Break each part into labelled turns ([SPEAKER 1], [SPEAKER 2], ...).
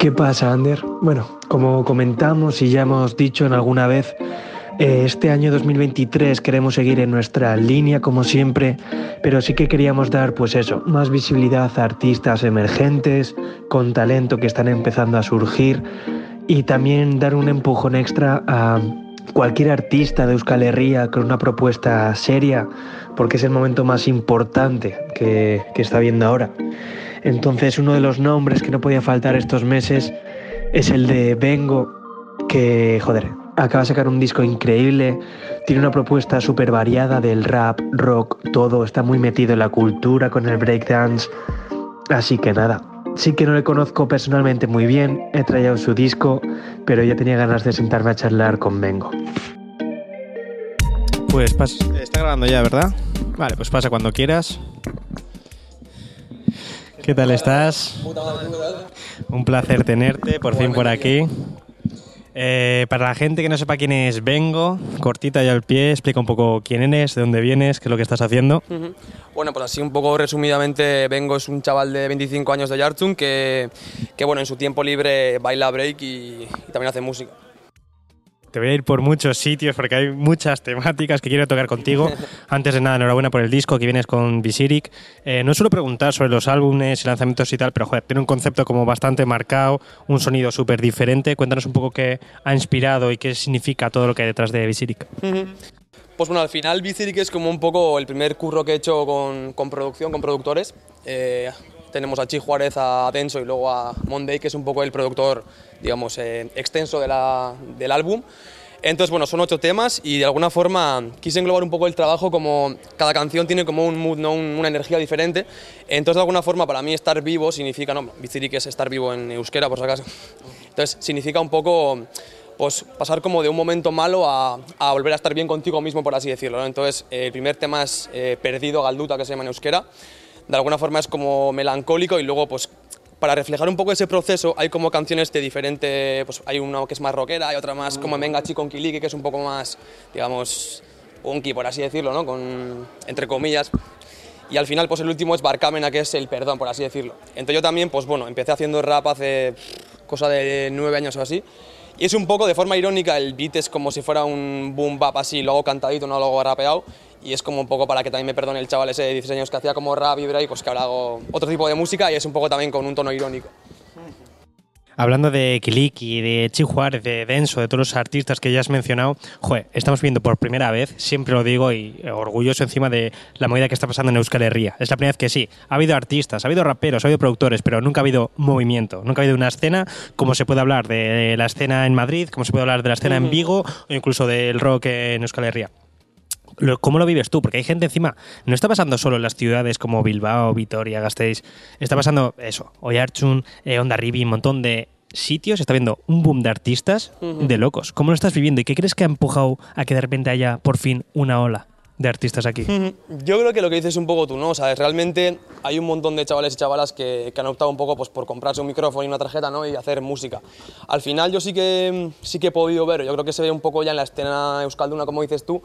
[SPEAKER 1] ¿Qué pasa, Ander? Bueno, como comentamos y ya hemos dicho en alguna vez, eh, este año 2023 queremos seguir en nuestra línea como siempre, pero sí que queríamos dar pues eso, más visibilidad a artistas emergentes, con talento que están empezando a surgir y también dar un empujón extra a cualquier artista de Euskal Herria con una propuesta seria, porque es el momento más importante que, que está viendo ahora. Entonces uno de los nombres que no podía faltar estos meses es el de Vengo, que, joder, acaba de sacar un disco increíble, tiene una propuesta súper variada del rap, rock, todo, está muy metido en la cultura con el breakdance, así que nada. Sí que no le conozco personalmente muy bien, he traído su disco, pero ya tenía ganas de sentarme a charlar con Vengo.
[SPEAKER 2] Pues pasa, está grabando ya, ¿verdad? Vale, pues pasa cuando quieras. ¿Qué tal estás? Un placer tenerte por fin por aquí. Eh, para la gente que no sepa quién es Vengo, cortita ya al pie, explica un poco quién eres, de dónde vienes, qué es lo que estás haciendo.
[SPEAKER 3] Bueno, pues así un poco resumidamente, Vengo es un chaval de 25 años de Yartun que, que bueno, en su tiempo libre baila break y, y también hace música.
[SPEAKER 2] Te voy a ir por muchos sitios porque hay muchas temáticas que quiero tocar contigo. Antes de nada, enhorabuena por el disco que vienes con Visiric. Eh, no suelo preguntar sobre los álbumes y lanzamientos y tal, pero joder, tiene un concepto como bastante marcado, un sonido súper diferente. Cuéntanos un poco qué ha inspirado y qué significa todo lo que hay detrás de Visiric.
[SPEAKER 3] Pues bueno, al final Visiric es como un poco el primer curro que he hecho con, con producción, con productores. Eh, tenemos a Chi Juárez, a Denso y luego a Monday, que es un poco el productor, digamos, eh, extenso de la, del álbum. Entonces, bueno, son ocho temas y de alguna forma quise englobar un poco el trabajo como cada canción tiene como un mood, ¿no? una energía diferente. Entonces, de alguna forma, para mí estar vivo significa, no, Bizirik es estar vivo en euskera, por si acaso. Entonces, significa un poco pues pasar como de un momento malo a, a volver a estar bien contigo mismo, por así decirlo. ¿no? Entonces, el primer tema es eh, Perdido, Galduta, que se llama en euskera. De alguna forma es como melancólico y luego, pues, para reflejar un poco ese proceso, hay como canciones de diferente, pues hay una que es más rockera, hay otra más como Venga Chico Kiliki, que es un poco más, digamos, punky, por así decirlo, ¿no? Con, entre comillas. Y al final, pues el último es Barcamena, que es el perdón, por así decirlo. Entonces yo también, pues bueno, empecé haciendo rap hace cosa de nueve años o así. Y es un poco de forma irónica, el beat es como si fuera un boom bap así, luego cantadito, no luego rapeado. Y es como un poco para que también me perdone el chaval ese de 16 años que hacía como rap y break, pues que ahora hago otro tipo de música y es un poco también con un tono irónico.
[SPEAKER 2] Hablando de Kiliki, de Chi Juárez, de Denso, de todos los artistas que ya has mencionado, joder, estamos viendo por primera vez, siempre lo digo y orgulloso encima de la movida que está pasando en Euskal Herria. Es la primera vez que sí, ha habido artistas, ha habido raperos, ha habido productores, pero nunca ha habido movimiento, nunca ha habido una escena como se puede hablar de la escena en Madrid, como se puede hablar de la escena en Vigo o incluso del rock en Euskal Herria. ¿Cómo lo vives tú? Porque hay gente encima, no está pasando solo en las ciudades como Bilbao, Vitoria, Gasteiz, está pasando eso, Oyarchun, eh, Onda Ribi, un montón de sitios, está viendo un boom de artistas de locos. ¿Cómo lo estás viviendo y qué crees que ha empujado a que de repente haya por fin una ola de artistas aquí?
[SPEAKER 3] Yo creo que lo que dices un poco tú, ¿no? O sea, realmente hay un montón de chavales y chavalas que, que han optado un poco pues, por comprarse un micrófono y una tarjeta ¿no? y hacer música. Al final yo sí que, sí que he podido ver, yo creo que se ve un poco ya en la escena euskalduna, como dices tú,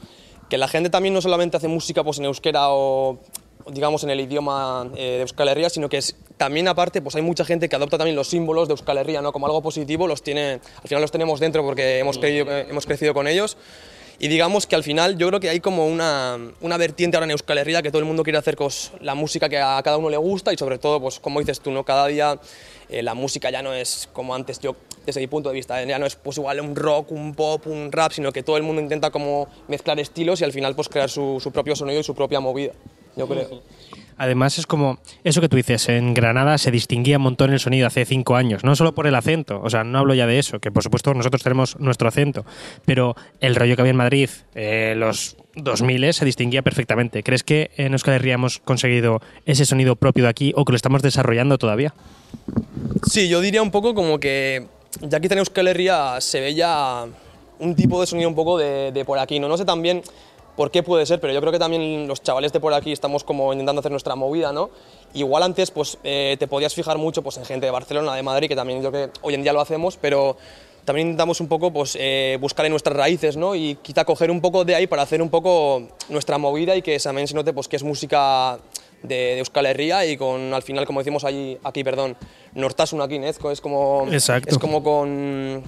[SPEAKER 3] que la gente también no solamente hace música pues, en euskera o digamos en el idioma eh, de Euskal Herria, sino que es, también aparte pues hay mucha gente que adopta también los símbolos de Euskal Herria, ¿no? como algo positivo, los tiene, al final los tenemos dentro porque hemos, creído- eh, hemos crecido con ellos. Y digamos que al final yo creo que hay como una, una vertiente ahora en Euskal Herria que todo el mundo quiere hacer cos- la música que a cada uno le gusta y sobre todo, pues como dices tú, ¿no? cada día eh, la música ya no es como antes yo, desde mi punto de vista, ¿eh? ya no es pues igual un rock, un pop, un rap, sino que todo el mundo intenta como mezclar estilos y al final pues crear su, su propio sonido y su propia movida, yo creo.
[SPEAKER 2] Además es como eso que tú dices, en Granada se distinguía un montón el sonido hace cinco años, no solo por el acento, o sea, no hablo ya de eso, que por supuesto nosotros tenemos nuestro acento, pero el rollo que había en Madrid, eh, los 2000 se distinguía perfectamente. ¿Crees que en Euskal Herria hemos conseguido ese sonido propio de aquí o que lo estamos desarrollando todavía?
[SPEAKER 3] Sí, yo diría un poco como que ya quizá en Euskal Herria se ve ya un tipo de sonido un poco de, de por aquí, ¿no? No sé también por qué puede ser, pero yo creo que también los chavales de por aquí estamos como intentando hacer nuestra movida, ¿no? Igual antes pues eh, te podías fijar mucho pues en gente de Barcelona, de Madrid, que también yo que hoy en día lo hacemos, pero también intentamos un poco pues, eh, buscar en nuestras raíces ¿no? y quizá coger un poco de ahí para hacer un poco nuestra movida y que también se note pues, que es música de, Euskal Herria y con, al final, como decimos ahí, aquí, perdón, Nortasun Nezco, es como,
[SPEAKER 2] Exacto.
[SPEAKER 3] es como con,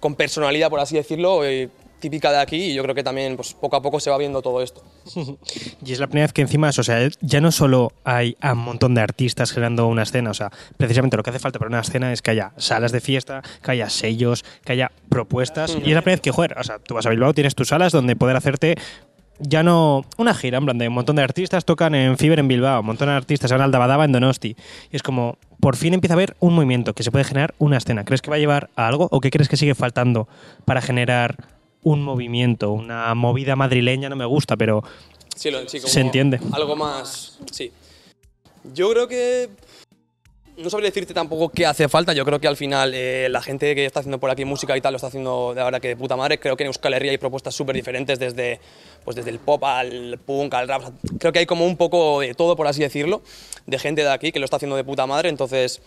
[SPEAKER 3] con personalidad, por así decirlo, y típica de aquí y yo creo que también pues, poco a poco se va viendo todo esto.
[SPEAKER 2] Y es la primera vez que encima, o sea, ya no solo hay un montón de artistas generando una escena, o sea, precisamente lo que hace falta para una escena es que haya salas de fiesta, que haya sellos, que haya propuestas. Y es la primera vez que, joder, o sea, tú vas a Bilbao, tienes tus salas donde poder hacerte ya no una gira, en plan de un montón de artistas tocan en Fiber en Bilbao, un montón de artistas van al Dabadaba en Donosti. Y es como, por fin empieza a haber un movimiento que se puede generar una escena. ¿Crees que va a llevar a algo o qué crees que sigue faltando para generar un movimiento, una movida madrileña no me gusta, pero
[SPEAKER 3] sí, lo, sí,
[SPEAKER 2] se entiende.
[SPEAKER 3] Algo más, sí. Yo creo que no sabría decirte tampoco qué hace falta. Yo creo que al final eh, la gente que está haciendo por aquí música y tal lo está haciendo de ahora que de puta madre. Creo que en Euskal Herria hay propuestas súper diferentes desde, pues desde el pop al punk, al rap. Creo que hay como un poco de todo, por así decirlo, de gente de aquí que lo está haciendo de puta madre. Entonces,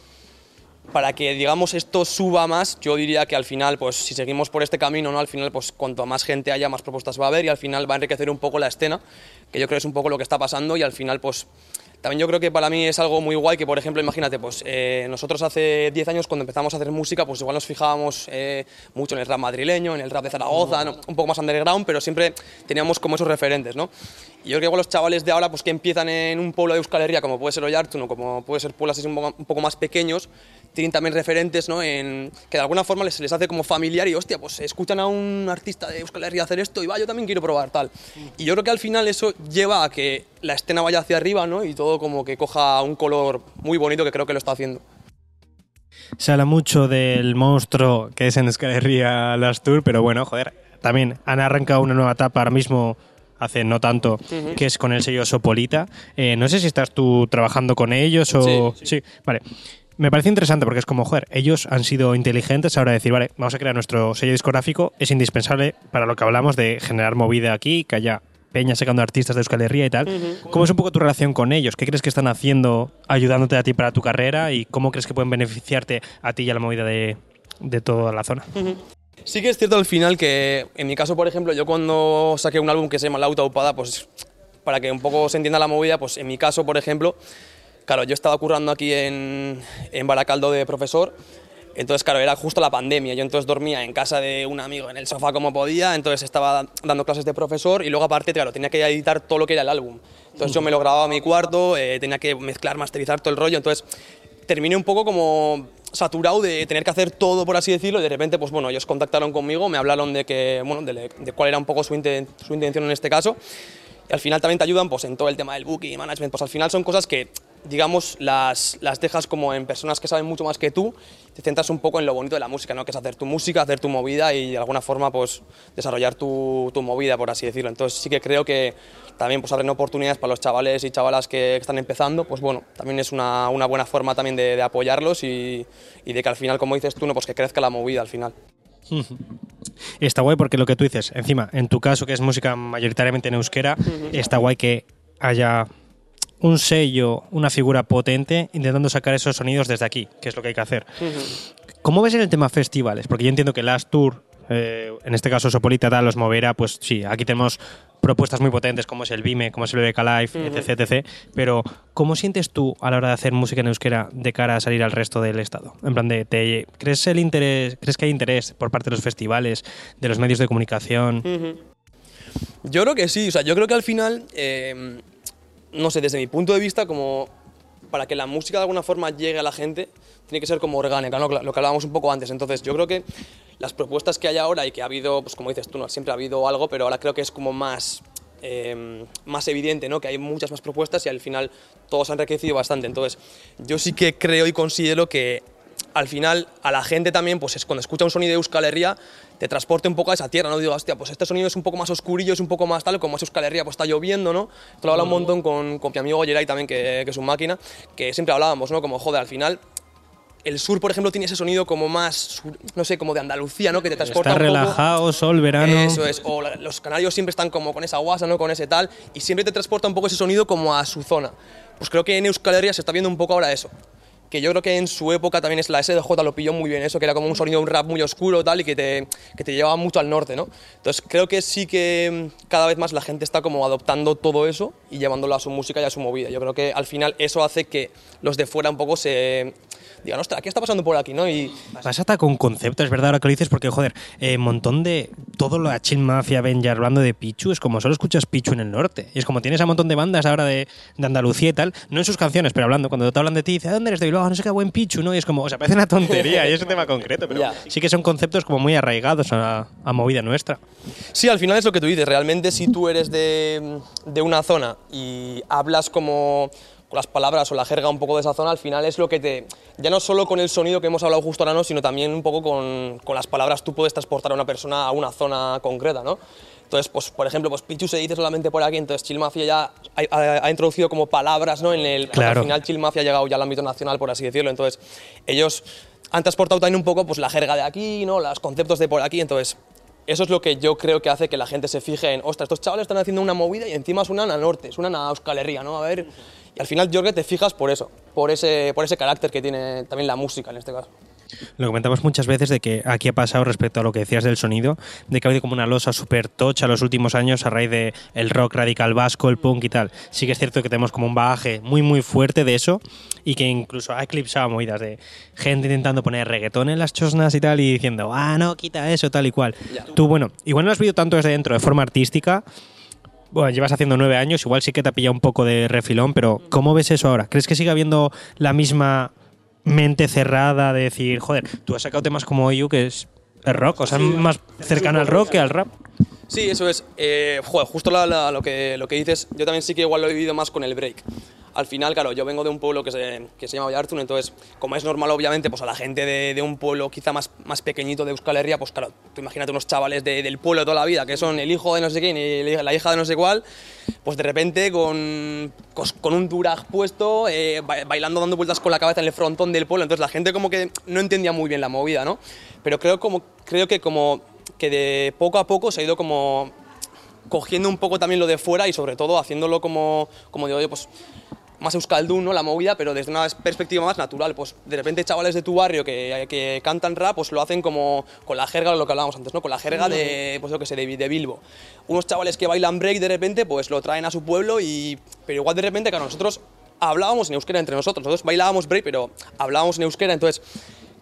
[SPEAKER 3] para que digamos esto suba más, yo diría que al final, pues si seguimos por este camino, ¿no? Al final, pues cuanto más gente haya, más propuestas va a haber y al final va a enriquecer un poco la escena, que yo creo que es un poco lo que está pasando y al final, pues también yo creo que para mí es algo muy guay que, por ejemplo, imagínate, pues eh, nosotros hace 10 años cuando empezamos a hacer música, pues igual nos fijábamos eh, mucho en el rap madrileño, en el rap de Zaragoza, un poco más underground, pero siempre teníamos como esos referentes, ¿no? Y yo creo que los chavales de ahora, pues que empiezan en un pueblo de Euskal Herria, como puede ser Ollartun o como puede ser pueblos así un poco más pequeños, tienen también referentes, ¿no? En, que de alguna forma les, les hace como familiar y, hostia, pues escuchan a un artista de Euskal Herria hacer esto y va, yo también quiero probar tal. Y yo creo que al final eso lleva a que la escena vaya hacia arriba, ¿no? Y todo como que coja un color muy bonito que creo que lo está haciendo.
[SPEAKER 2] Se habla mucho del monstruo que es en Euskal Herria Las Tour, pero bueno, joder, también han arrancado una nueva etapa ahora mismo hace no tanto, que es con el sello Sopolita. Eh, no sé si estás tú trabajando con ellos o...
[SPEAKER 3] Sí, sí.
[SPEAKER 2] vale. Me parece interesante porque es como, joder, ellos han sido inteligentes ahora de decir, vale, vamos a crear nuestro sello discográfico, es indispensable para lo que hablamos de generar movida aquí, que haya peña sacando artistas de Euskal Herria y tal. ¿Cómo es un poco tu relación con ellos? ¿Qué crees que están haciendo ayudándote a ti para tu carrera y cómo crees que pueden beneficiarte a ti y a la movida de, de toda la zona?
[SPEAKER 3] Sí que es cierto al final que, en mi caso, por ejemplo, yo cuando saqué un álbum que se llama La Autoupada, pues para que un poco se entienda la movida, pues en mi caso, por ejemplo, Claro, yo estaba currando aquí en, en Baracaldo de profesor, entonces, claro, era justo la pandemia. Yo entonces dormía en casa de un amigo en el sofá como podía, entonces estaba dando clases de profesor y luego aparte, claro, tenía que editar todo lo que era el álbum. Entonces yo me lo grababa en mi cuarto, eh, tenía que mezclar, masterizar todo el rollo, entonces terminé un poco como saturado de tener que hacer todo, por así decirlo, y de repente, pues bueno, ellos contactaron conmigo, me hablaron de, que, bueno, de, cuál era un poco su intención en este caso, y al final también te ayudan pues, en todo el tema del booking, management, pues al final son cosas que digamos, las, las dejas como en personas que saben mucho más que tú, te centras un poco en lo bonito de la música, ¿no? que es hacer tu música, hacer tu movida y de alguna forma pues, desarrollar tu, tu movida, por así decirlo. Entonces sí que creo que también pues, abren oportunidades para los chavales y chavalas que están empezando, pues bueno, también es una, una buena forma también de, de apoyarlos y, y, de que al final, como dices tú, no, pues que crezca la movida al final.
[SPEAKER 2] Está guay porque lo que tú dices, encima, en tu caso que es música mayoritariamente en euskera, uh -huh. está guay que haya un sello, una figura potente, intentando sacar esos sonidos desde aquí, que es lo que hay que hacer. Uh -huh. ¿Cómo ves en el tema festivales? Porque yo entiendo que Last Tour, eh, en este caso Sopolita, tal, los moverá, pues sí, aquí tenemos propuestas muy potentes como es el Vime, como es el BK Live, uh -huh. etc, etc. Pero, ¿cómo sientes tú a la hora de hacer música en euskera de cara a salir al resto del estado? En plan de, te, ¿crees, el interés, ¿crees que hay interés por parte de los festivales, de los medios de comunicación?
[SPEAKER 3] Uh -huh. Yo creo que sí, o sea, yo creo que al final... Eh, no sé, desde mi punto de vista, como para que la música de alguna forma llegue a la gente, tiene que ser como orgánica, ¿no? lo que hablábamos un poco antes. Entonces, yo creo que las propuestas que hay ahora y que ha habido, pues como dices tú, ¿no? siempre ha habido algo, pero ahora creo que es como más, eh, más evidente, ¿no? que hay muchas más propuestas y al final todos han enriquecido bastante. Entonces, yo sí que creo y considero que al final a la gente también, pues es cuando escucha un sonido de Euskal Herria, te transporte un poco a esa tierra, ¿no? Digo, hostia, pues este sonido es un poco más oscurillo, es un poco más tal, como es Euskal Herria, pues está lloviendo, ¿no? Esto lo hablo un montón con, con mi amigo Geray también, que, que es un máquina, que siempre hablábamos, ¿no? Como, joder, al final el sur, por ejemplo, tiene ese sonido como más, no sé, como de Andalucía, ¿no? Que te transporta
[SPEAKER 2] Está
[SPEAKER 3] un
[SPEAKER 2] relajado,
[SPEAKER 3] poco.
[SPEAKER 2] sol, verano.
[SPEAKER 3] Eso es. O la, los canarios siempre están como con esa guasa, ¿no? Con ese tal. Y siempre te transporta un poco ese sonido como a su zona. Pues creo que en Euskal Herria se está viendo un poco ahora eso. Que yo creo que en su época también es la SDJ lo pilló muy bien eso, que era como un sonido, un rap muy oscuro tal y que te, que te llevaba mucho al norte, ¿no? Entonces creo que sí que mm, cada vez más la gente está como adoptando todo eso y llevándolo a su música y a su movida. Yo creo que al final eso hace que los de fuera un poco se digan, ostras, ¿qué está pasando por aquí? ¿no? Y
[SPEAKER 2] Vas hasta con concepto, es verdad ahora que lo dices, porque joder, un montón de todo lo de Chill Mafia, Benja, hablando de Pichu, es como solo escuchas Pichu en el norte. Y es como tienes a un montón de bandas ahora de, de Andalucía y tal, no en sus canciones, pero hablando, cuando te hablan de ti, dice, ¿a dónde eres de Bilbao? No sé qué buen Pichu, ¿no? Y es como, o sea, parece una tontería y es un tema concreto, pero
[SPEAKER 3] Ya.
[SPEAKER 2] sí que son conceptos como muy arraigados a, a movida nuestra.
[SPEAKER 3] Sí, al final es lo que tú dices. Realmente, si tú eres de, de una zona y hablas como con las palabras o la jerga un poco de esa zona, al final es lo que te. Ya no solo con el sonido que hemos hablado justo ahora, no, sino también un poco con, con las palabras tú puedes transportar a una persona a una zona concreta, ¿no? Entonces, pues, por ejemplo, pues Pichu se dice solamente por aquí, entonces Chill Mafia ya ha, ha- ha introducido como palabras, ¿no? En el,
[SPEAKER 2] Claro.
[SPEAKER 3] al final Chill Mafia ha llegado ya al ámbito nacional, por así decirlo. Entonces, ellos han transportado también un poco pues, la jerga de aquí, ¿no? Los conceptos de por aquí. Entonces, eso es lo que yo creo que hace que la gente se fije en, ostras, estos chavales están haciendo una movida y encima suenan a norte, suenan a Euskal Herria, ¿no? A ver. Y al final que te fijas por eso, por ese, por ese carácter que tiene también la música en este caso.
[SPEAKER 2] Lo comentamos muchas veces de que aquí ha pasado respecto a lo que decías del sonido, de que ha habido como una losa súper tocha los últimos años a raíz de el rock radical vasco, el punk y tal. Sí que es cierto que tenemos como un bagaje muy muy fuerte de eso y que incluso ha eclipsado movidas de gente intentando poner reggaetón en las chosnas y tal y diciendo, ah, no, quita eso, tal y cual.
[SPEAKER 3] Ya.
[SPEAKER 2] Tú, bueno, igual no lo has visto tanto desde dentro de forma artística, bueno, llevas haciendo nueve años, igual sí que te ha pillado un poco de refilón, pero ¿cómo ves eso ahora? ¿Crees que sigue habiendo la misma mente cerrada de decir, joder, tú has sacado temas como You, que es el rock, o sea, más cercano al rock que al rap?
[SPEAKER 3] Sí, eso es. Eh, joder, justo la- la- lo, que, lo que dices, yo también sí que igual lo he vivido más con el break. Al final, claro, yo vengo de un pueblo que se, que se llama Vallartun, entonces, como es normal, obviamente, pues a la gente de, de un pueblo quizá más, más pequeñito de Euskal Herria, pues claro, tú imagínate unos chavales de- del pueblo de toda la vida, que son el hijo de no sé quién y la hija- de no sé cuál, pues de repente con, con un durag puesto, eh, ba- bailando, dando vueltas con la cabeza en el frontón del pueblo, entonces la gente como que no entendía muy bien la movida, ¿no? Pero creo, como, creo que como que de poco a poco se ha ido como cogiendo un poco también lo de fuera y sobre todo haciéndolo como, como digo yo, pues más euskaldun, ¿no? La movida, pero desde una perspectiva más natural. Pues de repente chavales de tu barrio que, que cantan rap, pues lo hacen como con la jerga, lo que hablábamos antes, ¿no? Con la jerga de, pues yo que sé, de, de Bilbo. Unos chavales que bailan break de repente, pues lo traen a su pueblo y... Pero igual de repente, que nosotros hablábamos en euskera entre nosotros, nosotros bailábamos break, pero hablábamos en euskera, entonces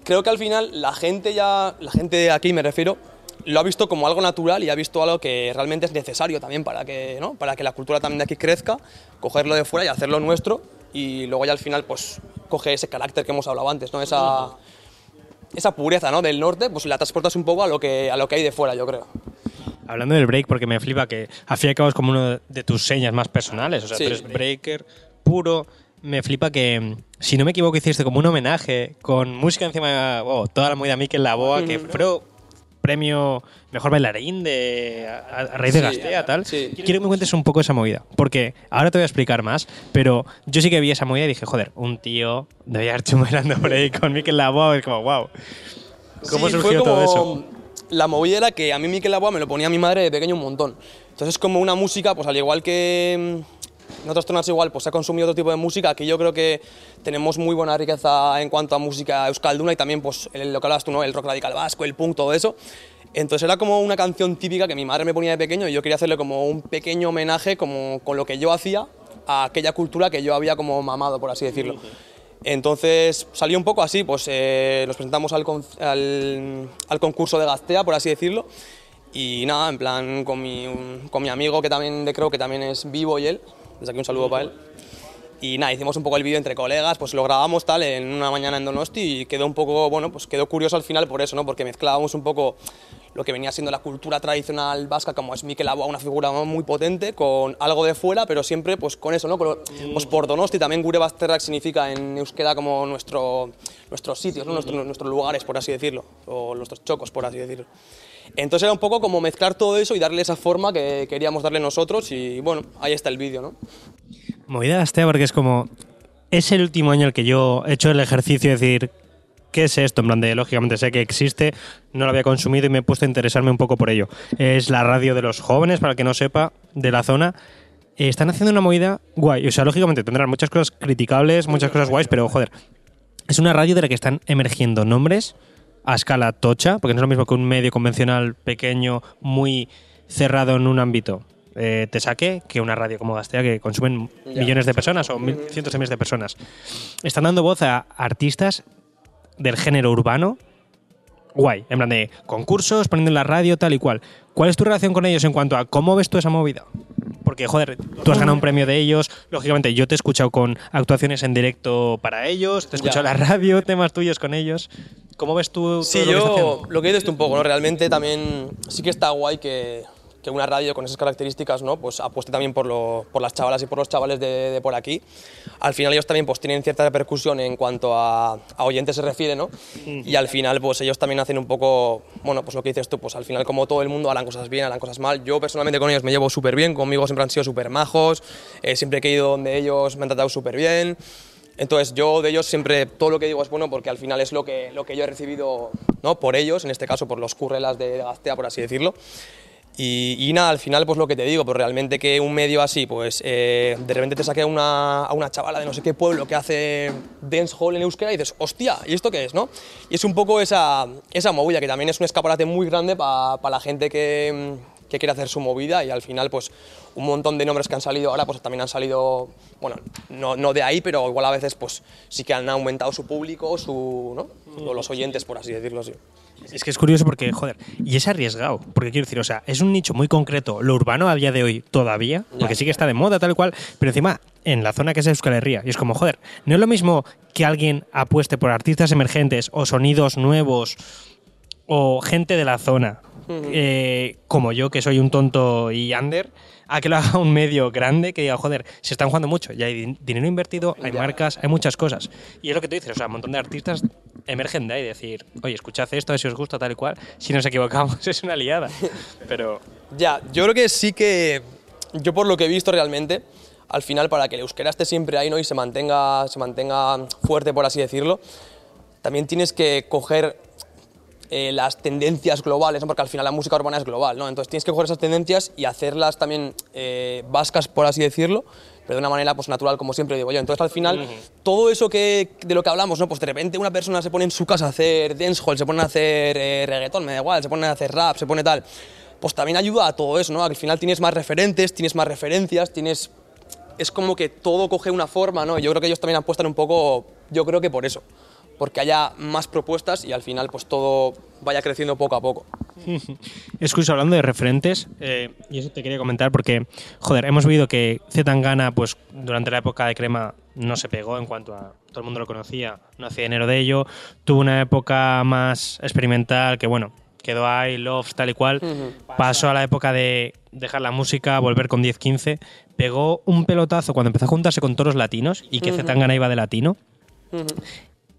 [SPEAKER 3] creo que al final la gente ya, la gente de aquí me refiero, lo ha visto como algo natural y ha visto algo que realmente es necesario también para que, ¿no? para que la cultura también de aquí crezca, cogerlo de fuera y hacerlo nuestro y luego ya al final pues coge ese carácter que hemos hablado antes, ¿no? esa, esa pureza ¿no? del norte, pues la transportas un poco a lo que, a lo que hay de fuera, yo creo.
[SPEAKER 2] Hablando del break, porque me flipa que al fin y al cabo es como uno de tus señas más personales, o sea,
[SPEAKER 3] Sí.
[SPEAKER 2] tú eres breaker puro. Me flipa que, si no me equivoco, hiciste como un homenaje con música encima, oh, toda la movida Mikel Laboa, que fue premio mejor bailarín de a, a raíz de
[SPEAKER 3] Sí,
[SPEAKER 2] Gastea, tal.
[SPEAKER 3] sí.
[SPEAKER 2] Quiero que me cuentes un poco esa movida, porque ahora te voy a explicar más, pero yo sí que vi esa movida y dije, joder, un tío de Vallarcho bailando break con Mikel Laboa, es como, wow. ¿Cómo
[SPEAKER 3] Sí,
[SPEAKER 2] surgió
[SPEAKER 3] fue
[SPEAKER 2] todo
[SPEAKER 3] como-
[SPEAKER 2] eso?
[SPEAKER 3] La movida era que a mí Mikel Laboa me lo ponía mi madre de pequeño un montón. Entonces como una música, pues al igual que en otras zonas igual, pues se ha consumido otro tipo de música, aquí yo creo que tenemos muy buena riqueza en cuanto a música euskalduna y también pues el- lo que hablabas tú, ¿no? el rock radical vasco, el punk, todo eso. Entonces era como una canción típica que mi madre me ponía de pequeño y yo quería hacerle como un pequeño homenaje como con lo que yo hacía a aquella cultura que yo había como mamado, por así decirlo. Entonces salió un poco así, pues eh, nos presentamos al, al, al concurso de Gastea, por así decirlo, y nada, en plan con mi, un- con mi amigo que también de creo que también es vivo y él, desde aquí un saludo para él. Y nada, hicimos un poco el vídeo entre colegas, pues lo grabamos tal en una mañana en Donosti y quedó un poco, bueno, pues quedó curioso al final por eso, ¿no? Porque mezclábamos un poco lo que venía siendo la cultura tradicional vasca, como es Mikel Laboa, una figura muy potente, con algo de fuera, pero siempre pues con eso, ¿no? Con lo- pues por Donosti también Gure Basterrak significa en euskera como nuestro, nuestros sitios, ¿no? Nuestro- nuestros lugares, por así decirlo, o nuestros chocos, por así decirlo. Entonces era un poco como mezclar todo eso y darle esa forma que queríamos darle nosotros y bueno, ahí está el vídeo, ¿no?
[SPEAKER 2] Movida Gastea porque es como. Es el último año en el que yo he hecho el ejercicio de decir. ¿Qué es esto? En plan de, lógicamente sé que existe, no lo había consumido y me he puesto a interesarme un poco por ello. Es la radio de los jóvenes, para el que no sepa, de la zona. Eh, están haciendo una movida guay. O sea, lógicamente tendrán muchas cosas criticables, muchas cosas guays, pero joder, es una radio de la que están emergiendo nombres a escala tocha, porque no es lo mismo que un medio convencional pequeño, muy cerrado en un ámbito. eh, te saque que una radio como Gastea que consumen millones de personas o mil- cientos de miles de personas. Están dando voz a artistas del género urbano guay, en plan de concursos, poniendo en la radio, tal y cual. ¿Cuál es tu relación con ellos en cuanto a cómo ves tú esa movida? Porque, joder, tú has ganado un premio de ellos, lógicamente yo te he escuchado con actuaciones en directo para ellos, te he escuchado en la radio, temas tuyos con ellos. ¿Cómo ves tú
[SPEAKER 3] Sí,
[SPEAKER 2] todo lo que
[SPEAKER 3] yo
[SPEAKER 2] haciendo?
[SPEAKER 3] lo que dices tú un poco, ¿no? Realmente también sí que está guay que, que una radio con esas características, ¿no? Pues apueste también por, lo- por las chavalas y por los chavales de, de por aquí. Al final ellos también pues tienen cierta repercusión en cuanto a, a oyentes se refiere, ¿no? Y al final pues ellos también hacen un poco, bueno, pues lo que dices tú, pues al final como todo el mundo harán cosas bien, harán cosas mal. Yo personalmente con ellos me llevo súper bien, conmigo siempre han sido súper majos, eh, siempre que he ido donde ellos me han tratado súper bien. Entonces yo de ellos siempre todo lo que digo es bueno porque al final es lo que, lo que yo he recibido ¿no? por ellos, en este caso por los currelas de, Gastea, por así decirlo. Y, y nada, al final pues lo que te digo, pues realmente que un medio así, pues eh, de repente te saque a una, a una chavala de no sé qué pueblo que hace dancehall en euskera y dices, hostia, ¿y esto qué es? no? Y es un poco esa, esa movida, que también es un escaparate muy grande para la gente que, que quiere hacer su movida y al final pues un montón de nombres que han salido ahora pues también han salido, bueno, no, no de ahí, pero igual a veces pues sí que han aumentado su público, su, ¿no? o los oyentes, por así decirlo. Sí.
[SPEAKER 2] Es que es curioso porque, joder, y es arriesgado. Porque quiero decir, o sea, es un nicho muy concreto, lo urbano a día de hoy todavía, porque
[SPEAKER 3] Ya.
[SPEAKER 2] sí que está de moda tal cual, pero encima en la zona que es Euskal Herria. Y es como, joder, no es lo mismo que alguien apueste por artistas emergentes o sonidos nuevos o gente de la zona, eh, como yo que soy un tonto y under, a que lo haga un medio grande que diga, joder, se están jugando mucho, ya hay din- dinero invertido, hay marcas, hay muchas cosas. Y es lo que tú dices, o sea, un montón de artistas emergen de ahí, decir, oye, escuchad esto, a ver si os gusta tal y cual. Si nos equivocamos, es una liada. Pero
[SPEAKER 3] Ya, yo creo que sí que, yo por lo que he visto realmente, al final para que el euskera esté siempre ahí ¿no? y se mantenga, se mantenga fuerte, por así decirlo, también tienes que coger eh, las tendencias globales, ¿no? porque al final la música urbana es global, ¿no? entonces tienes que coger esas tendencias y hacerlas también eh, vascas, por así decirlo, pero de una manera pues, natural, como siempre digo yo. Entonces al final, todo eso que, de lo que hablamos, ¿no? pues de repente una persona se pone en su casa a hacer dancehall, se pone a hacer eh, reggaetón, me da igual, se pone a hacer rap, se pone tal, pues también ayuda a todo eso, ¿no? al final tienes más referentes, tienes más referencias, tienes es como que todo coge una forma, ¿no? Yo creo que ellos también apuestan un poco, yo creo que por eso, porque haya más propuestas y al final pues todo vaya creciendo poco a poco.
[SPEAKER 2] Es curioso, hablando de referentes, eh, y eso te quería comentar porque, joder, hemos visto que Z Tangana, pues durante la época de Crema no se pegó en cuanto a todo el mundo lo conocía, no hacía dinero de ello, tuvo una época más experimental que, bueno, quedó ahí, Loves, tal y cual, pasó a la época de dejar la música, volver con 10-15, pegó un pelotazo cuando empezó a juntarse con toros latinos y que Z Tangana iba de latino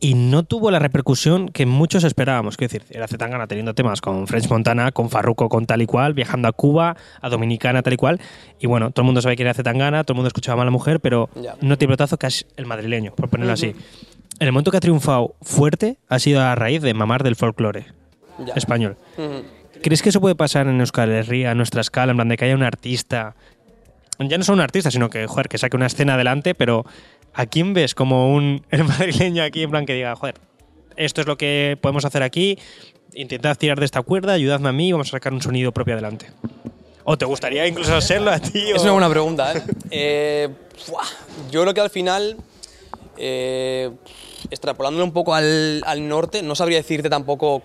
[SPEAKER 2] y no tuvo la repercusión que muchos esperábamos. Quiero decir, era Zetangana teniendo temas con French Montana, con Farruko, con tal y cual, viajando a Cuba, a Dominicana, tal y cual. Y bueno, todo el mundo sabe que era Zetangana, todo el mundo escuchaba a la mujer, pero no tiene pelotazo que es el madrileño, por ponerlo así. En el momento que ha triunfado fuerte ha sido a raíz de mamar del folclore español. ¿Crees que eso puede pasar en Euskal Herria, a nuestra escala, en plan de que haya un artista, ya no solo un artista, sino que, joder, que saque una escena adelante, pero ¿a quién ves como un el madrileño aquí, en plan que diga, joder, esto es lo que podemos hacer aquí, intentad tirar de esta cuerda, ayudadme a mí, vamos a sacar un sonido propio adelante? ¿O te gustaría incluso serlo a ti?
[SPEAKER 3] Es una buena pregunta, ¿eh? Eh, yo creo que al final, eh, extrapolándolo un poco al, al norte, no sabría decirte tampoco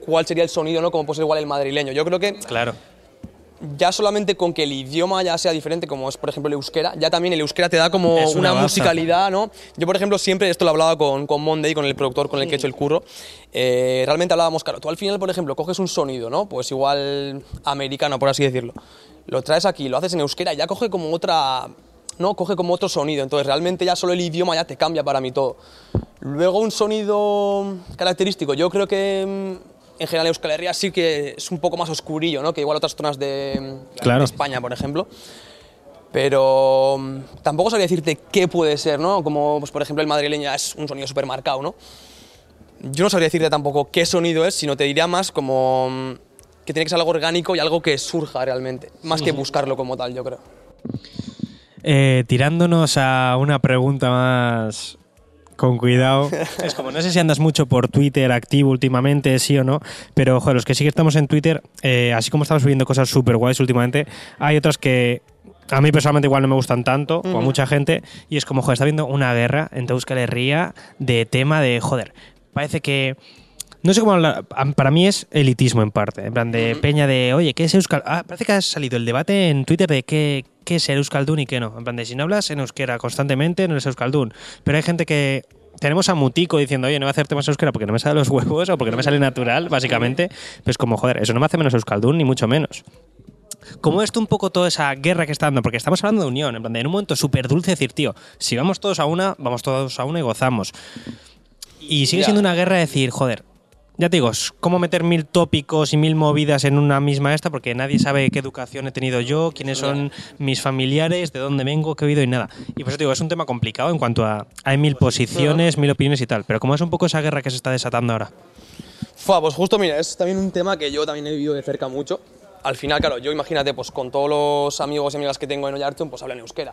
[SPEAKER 3] cuál sería el sonido, ¿no? Como puede ser igual el madrileño. Yo creo que
[SPEAKER 2] Claro.
[SPEAKER 3] Ya solamente con que el idioma ya sea diferente, como es por ejemplo el euskera, ya también el euskera te da como
[SPEAKER 2] Es una
[SPEAKER 3] una, musicalidad, ¿no? Yo por ejemplo siempre, esto lo hablaba con, con Monday, con el productor con el que he hecho el curro, eh, realmente hablábamos, claro, tú al final por ejemplo coges un sonido, ¿no? Pues igual americano, por así decirlo, lo traes aquí, lo haces en euskera, y ya coge como otra... ¿no? Coge como otro sonido, entonces realmente ya solo el idioma ya te cambia para mí todo. Luego un sonido característico, yo creo que mm, en general Euskal Herria sí que es un poco más oscurillo, ¿no? Que igual otras zonas de,
[SPEAKER 2] Claro.
[SPEAKER 3] de España, por ejemplo. Pero mm, tampoco sabría decirte qué puede ser, ¿no? Como, pues, por ejemplo, el madrileño es un sonido súper marcado, ¿no? Yo no sabría decirte tampoco qué sonido es, sino te diría más como mm, que tiene que ser algo orgánico y algo que surja realmente, más que buscarlo como tal, yo creo.
[SPEAKER 2] Eh, tirándonos a una pregunta más con cuidado. Es como, no sé si andas mucho por Twitter activo últimamente, sí o no, pero joder, los que sí que estamos en Twitter, eh, así como estamos subiendo cosas súper guays últimamente, hay otras que a mí personalmente igual no me gustan tanto, como a mucha gente, y es como, joder, está viendo una guerra entre Euskal Herria de tema de, joder, parece que no sé cómo hablar. Para mí es elitismo en parte. En plan de peña de, oye, ¿qué es Euskal? Ah, parece que ha salido el debate en Twitter de qué, qué es el Euskaldun y qué no. En plan de, si no hablas en euskera constantemente, no eres Euskaldun. Pero hay gente que. Tenemos a Mutico diciendo, oye, no voy a hacerte más euskera porque no me sale los huevos o porque no me sale natural, básicamente. Pues como, joder, eso no me hace menos Euskaldun, ni mucho menos. ¿Cómo es un poco toda esa guerra que está dando? Porque estamos hablando de unión, en plan de en un momento súper dulce decir, tío, si vamos todos a una, vamos todos a una y gozamos. Y sigue siendo una guerra de decir, joder, ya te digo, es como meter mil tópicos y mil movidas en una misma esta, porque nadie sabe qué educación he tenido yo, quiénes son mis familiares, de dónde vengo, qué he oído y nada. Y por eso te digo, es un tema complicado en cuanto a. Hay mil posiciones, mil opiniones y tal. Pero ¿cómo es un poco esa guerra que se está desatando ahora?
[SPEAKER 3] Fua, pues justo, mira, es también un tema que yo también he vivido de cerca mucho. Al final, claro, yo imagínate, pues con todos los amigos y amigas que tengo en Oyarton, pues hablan euskera.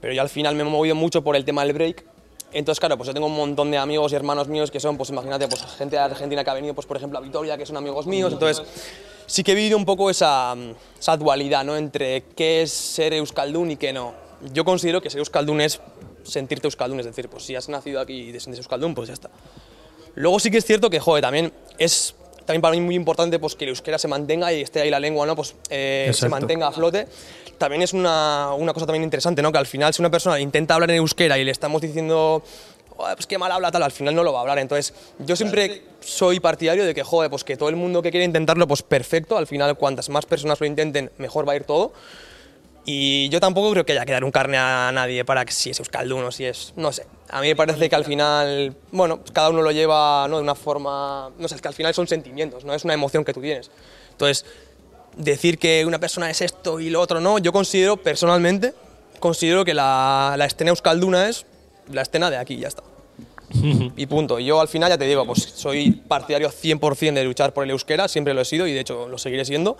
[SPEAKER 3] Pero yo al final me he movido mucho por el tema del break, entonces, claro, pues yo tengo un montón de amigos y hermanos míos que son, pues imagínate, pues gente de Argentina que ha venido, pues por ejemplo a Vitoria, que son amigos míos. Entonces, sí que he vivido un poco esa, esa dualidad, ¿no? Entre qué es ser euskaldún y qué no. Yo considero que ser euskaldún es sentirte euskaldún, es decir, pues si has nacido aquí y te sientes euskaldún, pues ya está. Luego sí que es cierto que, joder, también es también para mí muy importante pues, que el euskera se mantenga y esté ahí la lengua, ¿no? Pues eh, se mantenga a flote. También es una, una, cosa también interesante, ¿no? Que al final si una persona intenta hablar en euskera y le estamos diciendo pues qué mal habla tal, al final no lo va a hablar. Entonces, yo siempre soy partidario de que, joder, pues que todo el mundo que quiere intentarlo, pues perfecto, al final cuantas más personas lo intenten, mejor va a ir todo. Y yo tampoco creo que haya que dar un carne a nadie para que si es Euskaldun o si es, no sé. A mí me parece que al final, bueno, cada uno lo lleva ¿no? de una forma, no sé, es que al final son sentimientos, no es una emoción que tú tienes. Entonces, decir que una persona es esto y lo otro no, yo considero personalmente, considero que la, la escena euskalduna es la escena de aquí, ya está. y punto. Yo al final ya te digo, pues soy partidario 100% de luchar por el euskera, siempre lo he sido y de hecho lo seguiré siendo,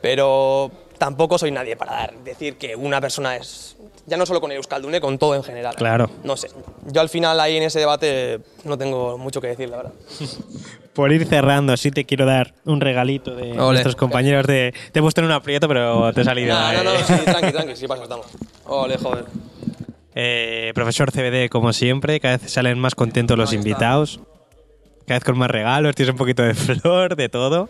[SPEAKER 3] pero tampoco soy nadie para dar, decir que una persona es, ya no solo con el Euskaldune, con todo en general.
[SPEAKER 2] Claro.
[SPEAKER 3] No sé, yo al final ahí en ese debate no tengo mucho que decir, la verdad.
[SPEAKER 2] Por ir cerrando, sí te quiero dar un regalito de nuestros compañeros de... Te he puesto en un aprieto, pero te he salido...
[SPEAKER 3] No, no, no, sí, tranqui, tranqui, sí pasa, estamos. Ole, joder.
[SPEAKER 2] Eh, profesor CBD, como siempre, cada vez salen más contentos los invitados cada vez con más regalos, tienes un poquito de flor, de todo,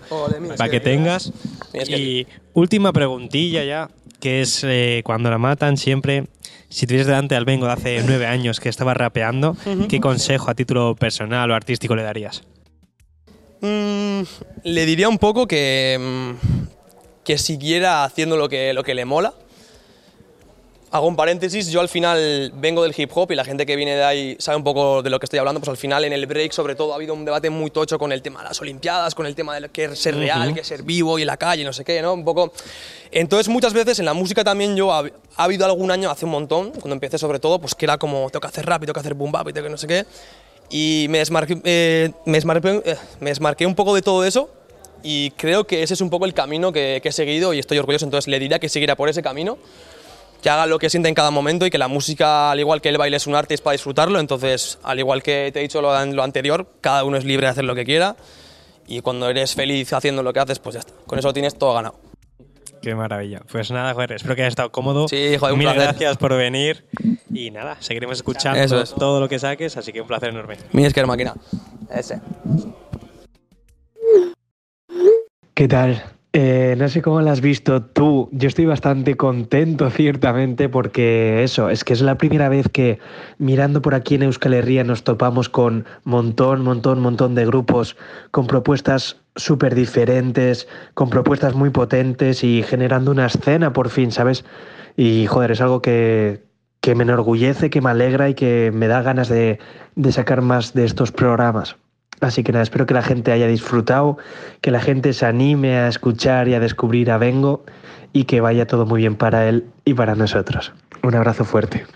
[SPEAKER 2] para que, tengas. y última preguntilla ya, que es eh, cuando la matan siempre, si tuvieras delante al Vengo de hace nueve años que estaba rapeando, ¿qué consejo a título personal o artístico le darías?
[SPEAKER 3] Mm, le diría un poco que, mm, que siguiera haciendo lo que, lo que le mola, Hago un paréntesis, yo al final vengo del hip hop y la gente que viene de ahí sabe un poco de lo que estoy hablando, pues al final en el break sobre todo ha habido un debate muy tocho con el tema de las olimpiadas, con el tema de qué es ser real, qué es ser vivo y en la calle, no sé qué, ¿no? Un poco... Entonces muchas veces en la música también yo, ha, habido algún año, hace un montón, cuando empecé sobre todo, pues que era como, tengo que hacer rap y tengo que hacer boom bap y tengo que no sé qué, y me desmarqué, eh, me, desmarqué, eh, me desmarqué un poco de todo eso y creo que ese es un poco el camino que, que he seguido y estoy orgulloso, entonces le diría que siguiera por ese camino que haga lo que siente en cada momento y que la música, al igual que el baile, es un arte es para disfrutarlo. Entonces, al igual que te he dicho lo, lo anterior, cada uno es libre de hacer lo que quiera y cuando eres feliz haciendo lo que haces, pues ya está. Con eso tienes todo ganado.
[SPEAKER 2] Qué maravilla. Pues nada, joder, espero que hayas estado cómodo.
[SPEAKER 3] Sí, joder, un
[SPEAKER 2] Mil
[SPEAKER 3] placer.
[SPEAKER 2] gracias por venir. Y nada, seguiremos escuchando
[SPEAKER 3] Eso es.
[SPEAKER 2] todo lo que saques, así que un placer enorme.
[SPEAKER 3] Mi es que máquina. Ese.
[SPEAKER 1] ¿Qué tal? Eh, no sé cómo lo has visto tú. Yo estoy bastante contento, ciertamente, porque eso, es que es la primera vez que mirando por aquí en Euskal Herria nos topamos con montón, montón, montón de grupos con propuestas súper diferentes, con propuestas muy potentes y generando una escena por fin, ¿sabes? Y joder, es algo que, que me enorgullece, que me alegra y que me da ganas de sacar más de estos programas. Así que nada, espero que la gente haya disfrutado, que la gente se anime a escuchar y a descubrir a Vengo y que vaya todo muy bien para él y para nosotros. Un abrazo fuerte.